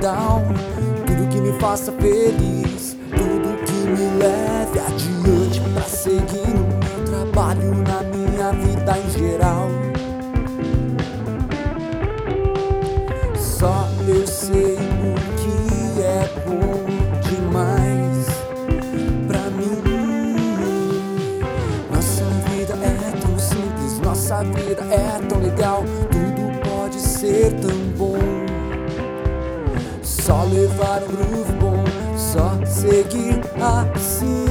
down. Tudo que me faça feliz, tudo que me leve adiante pra seguir no meu trabalho, na minha vida em geral. Só eu sei o que é bom demais pra mim. Nossa vida é tão simples, nossa vida é tão legal. Tudo pode ser tão bom. Só levar um groove bom, só seguir assim.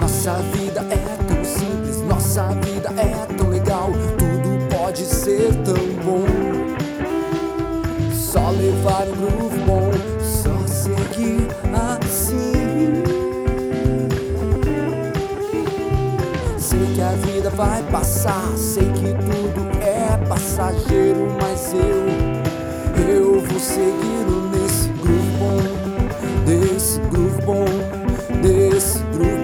Nossa vida é tão simples, nossa vida é levar um groove bom, só seguir assim. Sei que a vida vai passar, sei que tudo é passageiro, mas eu, eu vou seguir nesse groove bom, nesse groove bom.